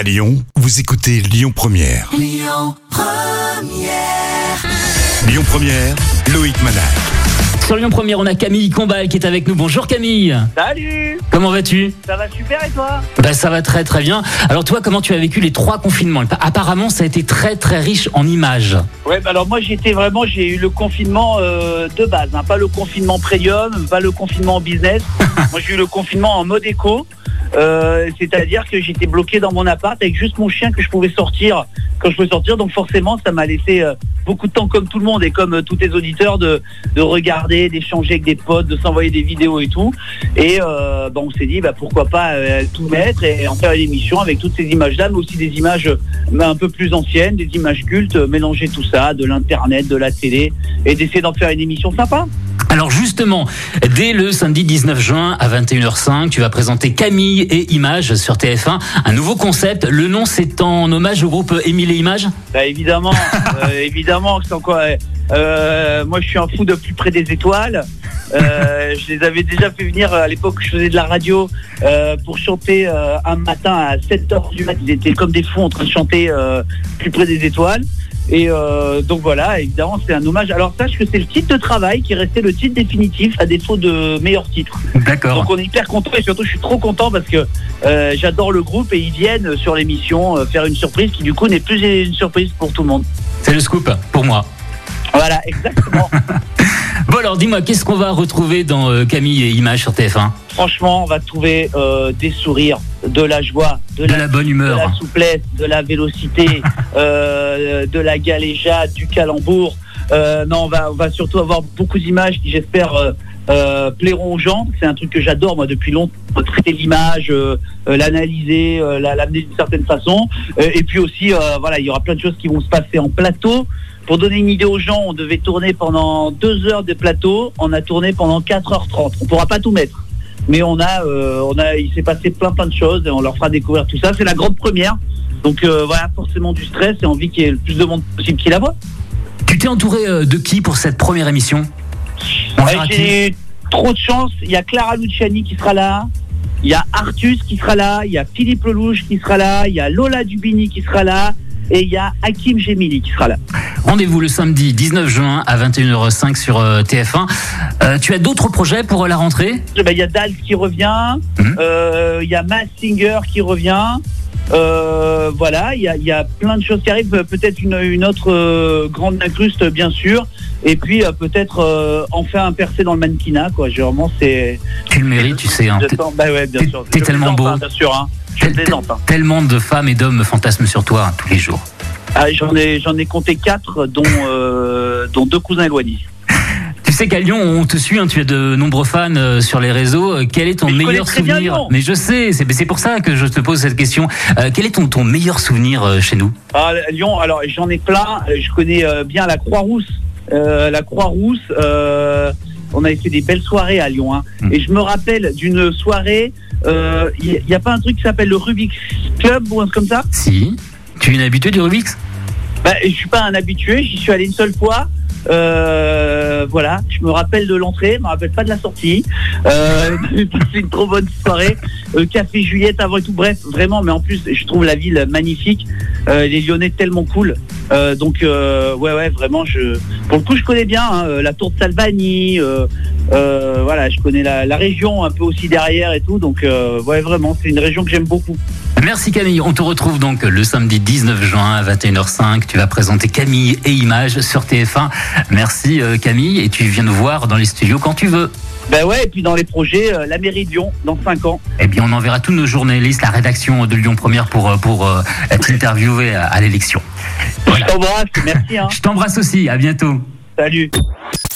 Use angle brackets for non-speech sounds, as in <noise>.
À Lyon, vous écoutez Lyon Première. Lyon Première. Lyon Première, Loïc Manal. Sur Lyon Première, on a Camille Combal qui est avec nous. Bonjour Camille. Salut Comment vas-tu? Ça va super et toi? Bah ça va très très bien. Alors toi, comment tu as vécu les trois confinements? Apparemment, ça a été très très riche en images. Ouais, bah alors moi j'étais vraiment, j'ai eu le confinement euh, de base, hein, pas le confinement premium, pas le confinement business. <laughs> moi j'ai eu le confinement en mode éco. Euh, c'est-à-dire que j'étais bloqué dans mon appart avec juste mon chien que je pouvais sortir quand je pouvais sortir. Donc forcément, ça m'a laissé euh, beaucoup de temps, comme tout le monde et comme euh, tous les auditeurs, de, de regarder, d'échanger avec des potes, de s'envoyer des vidéos et tout. Et bah, on s'est dit, bah, pourquoi pas tout mettre et en faire une émission avec toutes ces images-là, mais aussi des images un peu plus anciennes, des images cultes, mélanger tout ça, de l'internet, de la télé, et d'essayer d'en faire une émission sympa. Alors justement, dès le samedi 19 juin à 21h05, tu vas présenter Camille et Images sur TF1, un nouveau concept. Le nom c'est en hommage au groupe Émile et Images? Bah, évidemment, <laughs> euh, évidemment, c'est encore. euh, moi, je suis un fou de plus près des étoiles. Euh, je les avais déjà fait venir euh, à l'époque où je faisais de la radio euh, pour chanter euh, un matin à 7h du matin. Ils étaient comme des fous en train de chanter plus près des étoiles. Et donc voilà, évidemment, c'est un hommage. Alors sache que c'est le titre de travail qui est resté le titre définitif à défaut de meilleur titre. D'accord. Donc on est hyper content et surtout je suis trop content parce que j'adore le groupe et ils viennent sur l'émission faire une surprise qui du coup n'est plus une surprise pour tout le monde. C'est le scoop pour moi. Voilà, exactement. <laughs> Alors dis-moi, qu'est-ce qu'on va retrouver dans euh, Camille et Images sur TF1 Franchement, on va trouver euh, des sourires, de la joie, de, De la bonne de humeur. la souplesse, de la vélocité, <laughs> euh, de la galéjade, du calembour. Euh, non, on va, surtout avoir beaucoup d'images qui, j'espère, euh, euh, plairont aux gens. C'est un truc que j'adore, moi, depuis longtemps. Traiter l'image, l'analyser, la- l'amener d'une certaine façon. Et puis aussi, voilà, il y aura plein de choses qui vont se passer en plateau. Pour donner une idée aux gens, on devait tourner pendant deux heures de plateau. On a tourné pendant 4h30. On pourra pas tout mettre. Mais on a, il s'est passé plein plein de choses et on leur fera découvrir tout ça. C'est la grande première. Donc voilà, forcément du stress et envie qu'il y ait le plus de monde possible qui la voit. T'es entouré euh, de qui pour cette première émission? Qui. J'ai trop de chance. Il y a Clara Luciani qui sera là. Il y a Artus qui sera là. Il y a Philippe Lelouch qui sera là. Il y a Lola Dubini qui sera là. Et il y a Hakim Gemili qui sera là. Rendez-vous le samedi 19 juin à 21h05 sur euh, TF1. Euh, tu as d'autres projets pour euh, la rentrée? Eh ben, Il y a Dals qui revient. Mhm. Euh, Il y a Mass Singer qui revient. Euh, voilà, il y a, il y a plein de choses qui arrivent. Peut-être une, une autre euh, grande incruste, bien sûr. Et puis euh, peut-être enfin un percé dans le mannequinat. Quoi. Vraiment, c'est. Tu le mérites, tu sais. hein. T'es- bah ouais, t'es- tellement beau. hein, bien sûr. Hein. Je tel- plaisante. hein. Tellement de femmes et d'hommes fantasment sur toi hein, tous les jours. Ah, j'en ai, j'en ai compté quatre, dont, dont deux cousins éloignés. Tu sais qu'à Lyon, on te suit, hein, tu as de nombreux fans euh, sur les réseaux. Euh, Quel est ton Mais meilleur souvenir. Mais je sais, c'est pour ça que je te pose cette question. Euh, quel est ton, ton meilleur souvenir chez nous? Ah, Lyon, alors j'en ai plein. Je connais bien la Croix-Rousse. Euh, la Croix-Rousse, euh, on avait fait des belles soirées à Lyon. hein. Mm. Et je me rappelle d'une soirée, il n'y a, pas un truc qui s'appelle le Rubik's Club ou un truc comme ça? Si. Tu es une habituée du Rubik's? Bah, Je suis pas un habitué, j'y suis allé une seule fois. Euh, voilà, je me rappelle de l'entrée, je me rappelle pas de la sortie. Euh, <laughs> c'est une trop bonne soirée. Euh, Café Juliette avant et tout. Bref, vraiment, mais en plus, je trouve la ville magnifique. Euh, les Lyonnais tellement cool. Donc, ouais, ouais, vraiment, je, pour le coup, je connais bien hein, la tour de Salvani. Euh, voilà, je connais la, la région un peu aussi derrière et tout. Donc, euh, ouais, vraiment, c'est une région que j'aime beaucoup. Merci Camille. On te retrouve donc le samedi 19 juin à 21h05. Tu vas présenter Camille et Images sur TF1. Merci euh, Camille et tu viens nous voir dans les studios quand tu veux. Ben ouais, et puis dans les projets, euh, la mairie de Lyon dans 5 ans. Eh bien, on enverra tous nos journalistes, la rédaction de Lyon Première pour, pour euh, être interviewés à, à l'élection. Je t'embrasse, merci. Hein. <laughs> Je t'embrasse aussi. À bientôt. Salut.